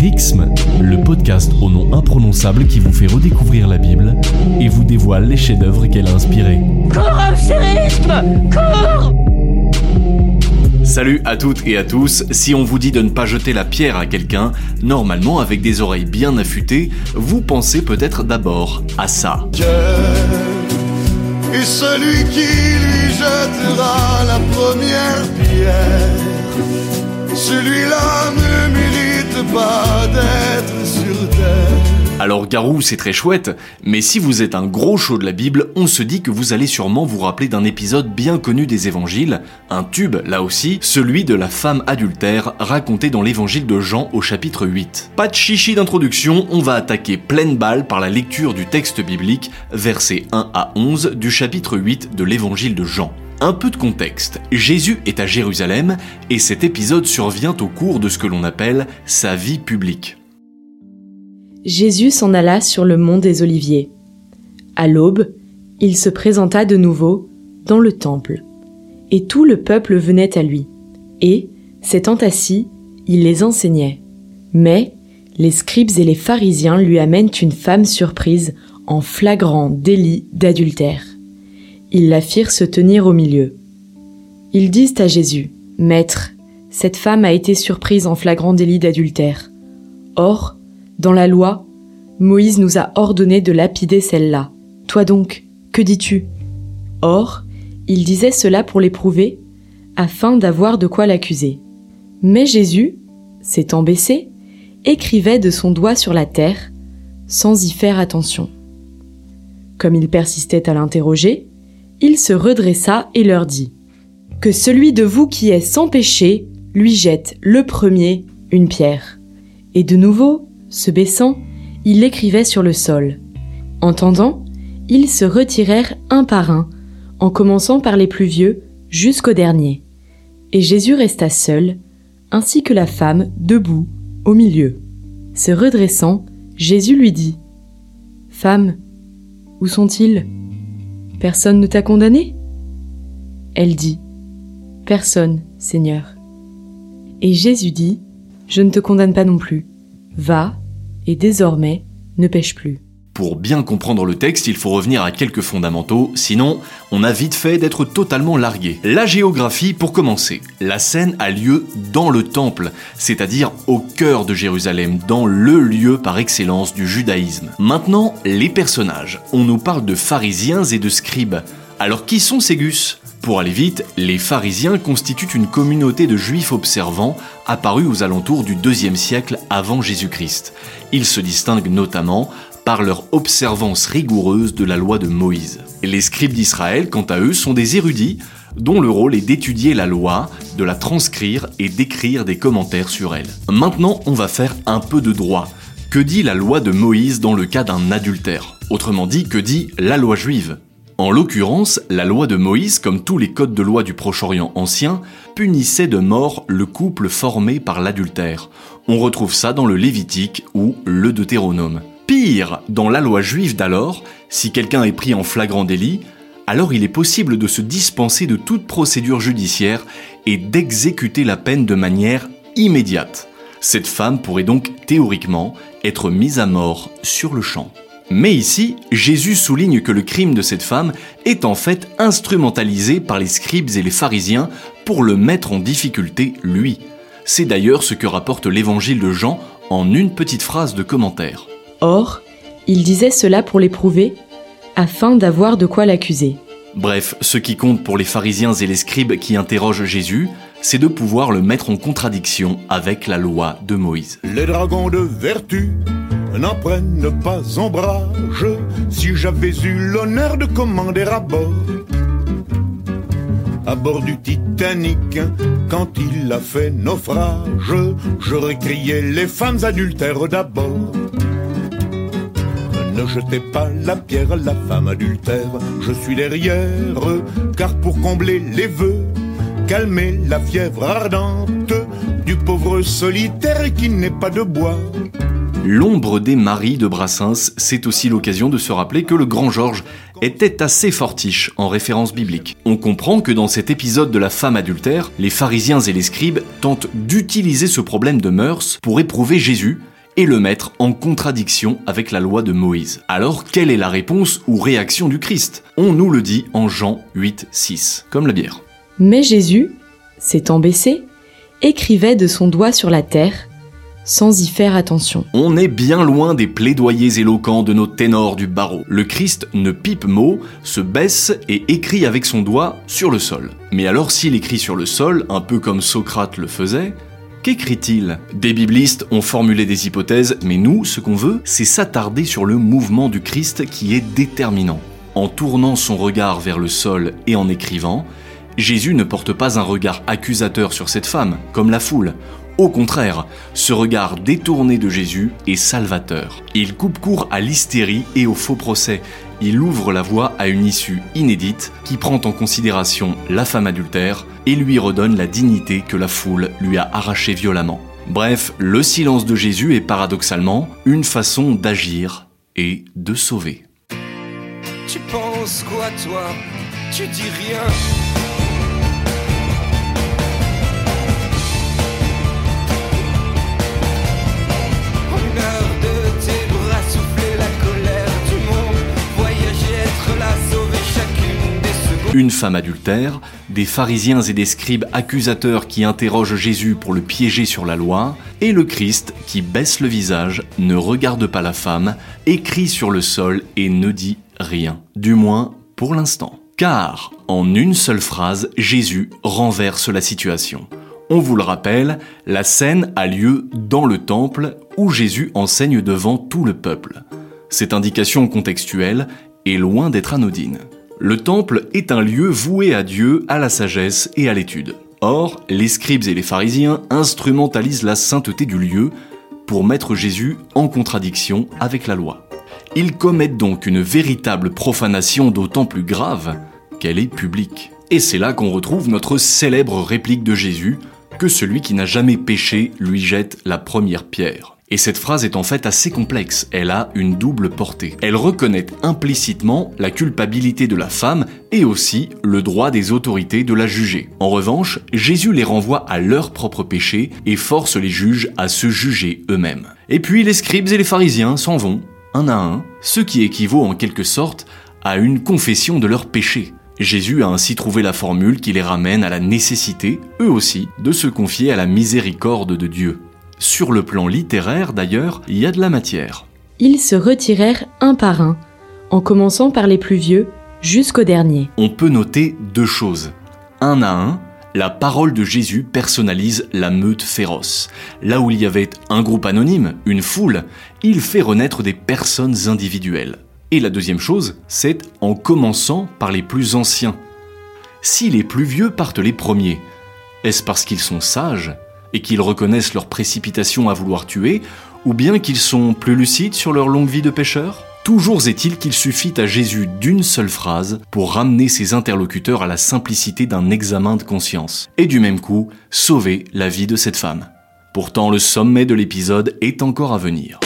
Rixme, le podcast au nom imprononçable qui vous fait redécouvrir la Bible et vous dévoile les chefs-d'œuvre qu'elle a inspirés. Salut à toutes et à tous, si on vous dit de ne pas jeter la pierre à quelqu'un, normalement avec des oreilles bien affûtées, vous pensez peut-être d'abord à ça. Dieu est celui qui lui jettera la première pierre. Celui-là ne mérite Alors Garou, c'est très chouette, mais si vous êtes un gros chaud de la Bible, on se dit que vous allez sûrement vous rappeler d'un épisode bien connu des évangiles, un tube là aussi, celui de la femme adultère raconté dans l'évangile de Jean au chapitre 8. Pas de chichi d'introduction, on va attaquer pleine balle par la lecture du texte biblique, versets 1 à 11 du chapitre 8 de l'évangile de Jean. Un peu de contexte. Jésus est à Jérusalem et cet épisode survient au cours de ce que l'on appelle sa vie publique. Jésus s'en alla sur le mont des Oliviers. À l'aube, il se présenta de nouveau dans le temple, et tout le peuple venait à lui. Et, s'étant assis, il les enseignait. Mais les scribes et les pharisiens lui amènent une femme surprise en flagrant délit d'adultère. Ils la firent se tenir au milieu. Ils disent à Jésus, Maître, cette femme a été surprise en flagrant délit d'adultère. Or, dans la loi, Moïse nous a ordonné de lapider celle-là. Toi donc, que dis-tu? Or, il disait cela pour l'éprouver, afin d'avoir de quoi l'accuser. Mais Jésus, s'étant baissé, écrivait de son doigt sur la terre, sans y faire attention. Comme il persistait à l'interroger, il se redressa et leur dit Que celui de vous qui est sans péché lui jette le premier une pierre. Et de nouveau, se baissant, il écrivait sur le sol. Entendant, ils se retirèrent un par un, en commençant par les plus vieux jusqu'au dernier. Et Jésus resta seul, ainsi que la femme debout au milieu. Se redressant, Jésus lui dit Femme, où sont-ils? Personne ne t'a condamné? Elle dit Personne, Seigneur. Et Jésus dit Je ne te condamne pas non plus. Va, et désormais ne pêche plus. Pour bien comprendre le texte, il faut revenir à quelques fondamentaux, sinon on a vite fait d'être totalement largué. La géographie pour commencer. La scène a lieu dans le temple, c'est-à-dire au cœur de Jérusalem, dans le lieu par excellence du judaïsme. Maintenant, les personnages. On nous parle de pharisiens et de scribes. Alors qui sont ces gus? Pour aller vite, les pharisiens constituent une communauté de juifs observants apparus aux alentours du IIe siècle avant Jésus-Christ. Ils se distinguent notamment par leur observance rigoureuse de la loi de Moïse. Les scribes d'Israël, quant à eux, sont des érudits dont le rôle est d'étudier la loi, de la transcrire et d'écrire des commentaires sur elle. Maintenant, on va faire un peu de droit. Que dit la loi de Moïse dans le cas d'un adultère? Autrement dit, que dit la loi juive? En l'occurrence, la loi de Moïse, comme tous les codes de loi du Proche-Orient ancien, punissait de mort le couple formé par l'adultère. On retrouve ça dans le Lévitique ou le Deutéronome. Pire, dans la loi juive d'alors, si quelqu'un est pris en flagrant délit, alors il est possible de se dispenser de toute procédure judiciaire et d'exécuter la peine de manière immédiate. Cette femme pourrait donc théoriquement être mise à mort sur le champ. Mais ici, Jésus souligne que le crime de cette femme est en fait instrumentalisé par les scribes et les pharisiens pour le mettre en difficulté lui. C'est d'ailleurs ce que rapporte l'évangile de Jean en une petite phrase de commentaire. Or, il disait cela pour l'éprouver, afin d'avoir de quoi l'accuser. Bref, ce qui compte pour les pharisiens et les scribes qui interrogent Jésus, c'est de pouvoir le mettre en contradiction avec la loi de Moïse. Les dragons de vertu n'en prennent pas ombrage si j'avais eu l'honneur de commander à bord. À bord du Titanic, quand il a fait naufrage, j'aurais crié les femmes adultères d'abord. Ne jetez pas la pierre à la femme adultère, je suis derrière, car pour combler les vœux, calmer la fièvre ardente du pauvre solitaire qui n'est pas de bois. L'ombre des maris de Brassens, c'est aussi l'occasion de se rappeler que le grand Georges était assez fortiche en référence biblique. On comprend que dans cet épisode de la femme adultère, les pharisiens et les scribes tentent d'utiliser ce problème de mœurs pour éprouver Jésus et le mettre en contradiction avec la loi de Moïse. Alors, quelle est la réponse ou réaction du Christ? On nous le dit en Jean 8, 6, comme la bière. Mais Jésus, s'étant baissé, écrivait de son doigt sur la terre, sans y faire attention. On est bien loin des plaidoyers éloquents de nos ténors du barreau. Le Christ ne pipe mot, se baisse et écrit avec son doigt sur le sol. Mais alors s'il écrit sur le sol, un peu comme Socrate le faisait, Qu'écrit-il? Des biblistes ont formulé des hypothèses, mais nous, ce qu'on veut, c'est s'attarder sur le mouvement du Christ qui est déterminant. En tournant son regard vers le sol et en écrivant, Jésus ne porte pas un regard accusateur sur cette femme, comme la foule. Au contraire, ce regard détourné de Jésus est salvateur. Il coupe court à l'hystérie et au faux procès. Il ouvre la voie à une issue inédite qui prend en considération la femme adultère et lui redonne la dignité que la foule lui a arrachée violemment. Bref, le silence de Jésus est paradoxalement une façon d'agir et de sauver. Tu penses quoi toi? Tu dis rien une femme adultère, des pharisiens et des scribes accusateurs qui interrogent Jésus pour le piéger sur la loi, et le Christ qui baisse le visage, ne regarde pas la femme, écrit sur le sol et ne dit rien, du moins pour l'instant. Car, en une seule phrase, Jésus renverse la situation. On vous le rappelle, la scène a lieu dans le temple où Jésus enseigne devant tout le peuple. Cette indication contextuelle est loin d'être anodine. Le temple est un lieu voué à Dieu, à la sagesse et à l'étude. Or, les scribes et les pharisiens instrumentalisent la sainteté du lieu pour mettre Jésus en contradiction avec la loi. Ils commettent donc une véritable profanation d'autant plus grave qu'elle est publique. Et c'est là qu'on retrouve notre célèbre réplique de Jésus, que celui qui n'a jamais péché lui jette la première pierre. Et cette phrase est en fait assez complexe, elle a une double portée. Elle reconnaît implicitement la culpabilité de la femme et aussi le droit des autorités de la juger. En revanche, Jésus les renvoie à leur propre péché et force les juges à se juger eux-mêmes. Et puis les scribes et les pharisiens s'en vont, un à un, ce qui équivaut en quelque sorte à une confession de leur péché. Jésus a ainsi trouvé la formule qui les ramène à la nécessité, eux aussi, de se confier à la miséricorde de Dieu. Sur le plan littéraire, d'ailleurs, il y a de la matière. Ils se retirèrent un par un, en commençant par les plus vieux jusqu'au dernier. On peut noter deux choses. Un à un, la parole de Jésus personnalise la meute féroce. Là où il y avait un groupe anonyme, une foule, il fait renaître des personnes individuelles. Et la deuxième chose, c'est en commençant par les plus anciens. Si les plus vieux partent les premiers, est-ce parce qu'ils sont sages et qu'ils reconnaissent leur précipitation à vouloir tuer, ou bien qu'ils sont plus lucides sur leur longue vie de pécheur Toujours est-il qu'il suffit à Jésus d'une seule phrase pour ramener ses interlocuteurs à la simplicité d'un examen de conscience, et du même coup sauver la vie de cette femme. Pourtant le sommet de l'épisode est encore à venir.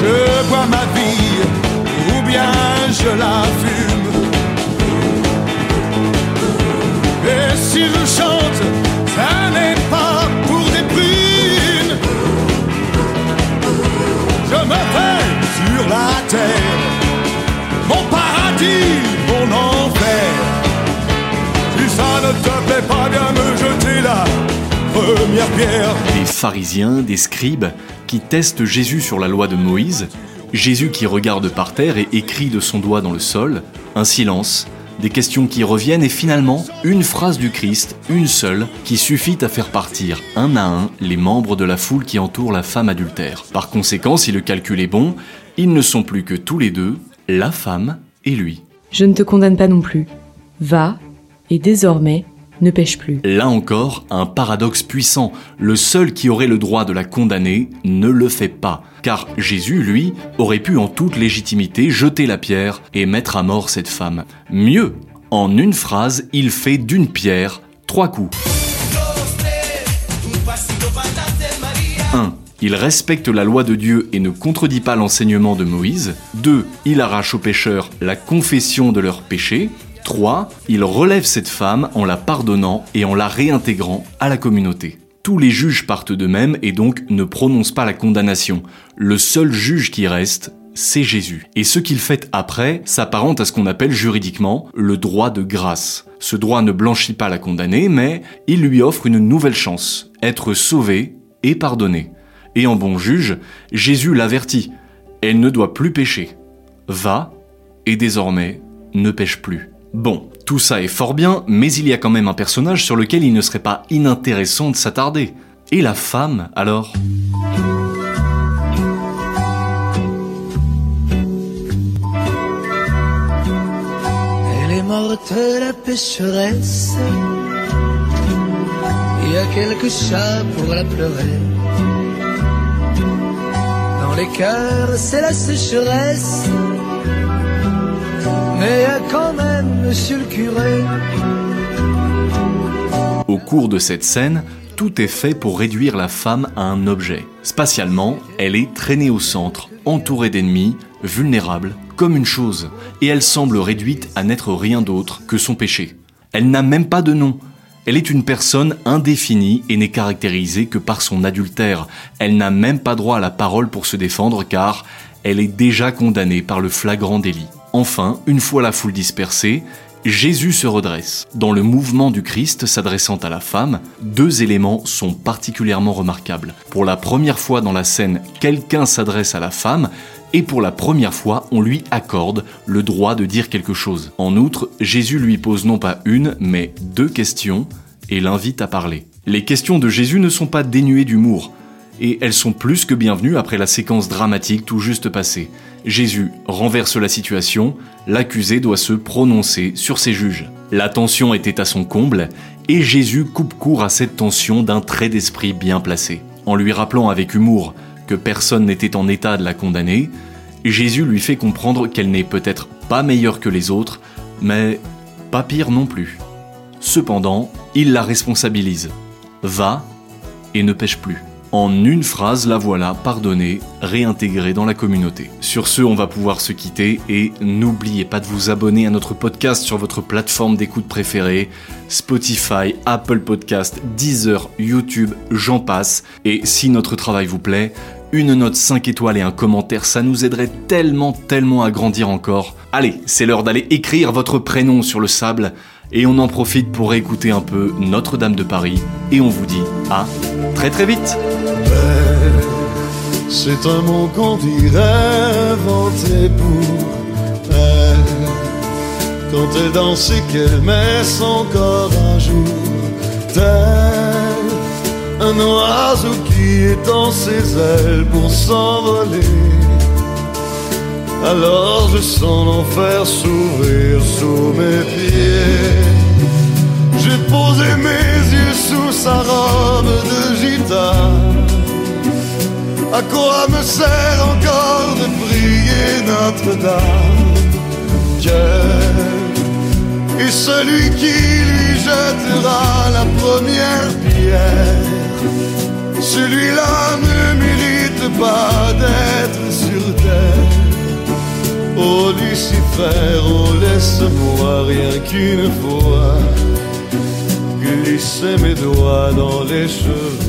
Je bois ma vie, bien je la fume. Et si je chante, ça n'est pas pour des prunes. Je me fais sur la terre mon paradis, mon enfer. Si ça ne te plaît pas bien me jeter la première pierre. Des pharisiens, des scribes qui testent Jésus sur la loi de Moïse, Jésus qui regarde par terre et écrit de son doigt dans le sol, un silence, des questions qui reviennent et finalement une phrase du Christ, une seule, qui suffit à faire partir un à un les membres de la foule qui entoure la femme adultère. Par conséquent, si le calcul est bon, ils ne sont plus que tous les deux, la femme et lui. Je ne te condamne pas non plus. Va, et désormais, ne pêche plus. Là encore, un paradoxe puissant. Le seul qui aurait le droit de la condamner ne le fait pas. Car Jésus, lui, aurait pu en toute légitimité jeter la pierre et mettre à mort cette femme. Mieux, en une phrase, il fait d'une pierre trois coups. 1. Il respecte la loi de Dieu et ne contredit pas l'enseignement de Moïse. 2. Il arrache aux pécheurs la confession de leurs péchés. 3. Il relève cette femme en la pardonnant et en la réintégrant à la communauté. Tous les juges partent d'eux-mêmes et donc ne prononcent pas la condamnation. Le seul juge qui reste, c'est Jésus. Et ce qu'il fait après s'apparente à ce qu'on appelle juridiquement le droit de grâce. Ce droit ne blanchit pas la condamnée, mais il lui offre une nouvelle chance, être sauvé et pardonné. Et en bon juge, Jésus l'avertit, elle ne doit plus pécher. Va, et désormais, ne pêche plus. Bon, tout ça est fort bien, mais il y a quand même un personnage sur lequel il ne serait pas inintéressant de s'attarder. Et la femme, alors? Elle est morte la pécheresse. Il y a quelques chats pour la pleurer. Dans les cœurs, c'est la sécheresse. Mais quand même monsieur le curé. Au cours de cette scène, tout est fait pour réduire la femme à un objet. Spatialement, elle est traînée au centre, entourée d'ennemis, vulnérable, comme une chose, et elle semble réduite à n'être rien d'autre que son péché. Elle n'a même pas de nom. Elle est une personne indéfinie et n'est caractérisée que par son adultère. Elle n'a même pas droit à la parole pour se défendre car elle est déjà condamnée par le flagrant délit. Enfin, une fois la foule dispersée, Jésus se redresse. Dans le mouvement du Christ s'adressant à la femme, deux éléments sont particulièrement remarquables. Pour la première fois dans la scène, quelqu'un s'adresse à la femme, et pour la première fois, on lui accorde le droit de dire quelque chose. En outre, Jésus lui pose non pas une, mais deux questions, et l'invite à parler. Les questions de Jésus ne sont pas dénuées d'humour, et elles sont plus que bienvenues après la séquence dramatique tout juste passée. Jésus renverse la situation, l'accusé doit se prononcer sur ses juges. La tension était à son comble, et Jésus coupe court à cette tension d'un trait d'esprit bien placé. En lui rappelant avec humour que personne n'était en état de la condamner, Jésus lui fait comprendre qu'elle n'est peut-être pas meilleure que les autres, mais pas pire non plus. Cependant, il la responsabilise. Va et ne pêche plus. En une phrase, la voilà pardonnée, réintégrée dans la communauté. Sur ce, on va pouvoir se quitter et n'oubliez pas de vous abonner à notre podcast sur votre plateforme d'écoute préférée, Spotify, Apple Podcast, Deezer, YouTube, j'en passe. Et si notre travail vous plaît, une note 5 étoiles et un commentaire, ça nous aiderait tellement, tellement à grandir encore. Allez, c'est l'heure d'aller écrire votre prénom sur le sable et on en profite pour écouter un peu Notre-Dame de Paris et on vous dit à très très vite. C'est un mot qu'on dirait inventé pour elle. Quand elle danse et qu'elle met son corps à jour, tel un oiseau qui étend ses ailes pour s'envoler. Alors je sens l'enfer s'ouvrir sous mes pieds. J'ai posé mes yeux sous sa robe de gitane. À quoi me sert encore de prier Notre-Dame? Dieu est celui qui lui jettera la première pierre. Celui-là ne mérite pas d'être sur terre. Oh Lucifer, oh laisse-moi rien qu'une fois. Glisser mes doigts dans les cheveux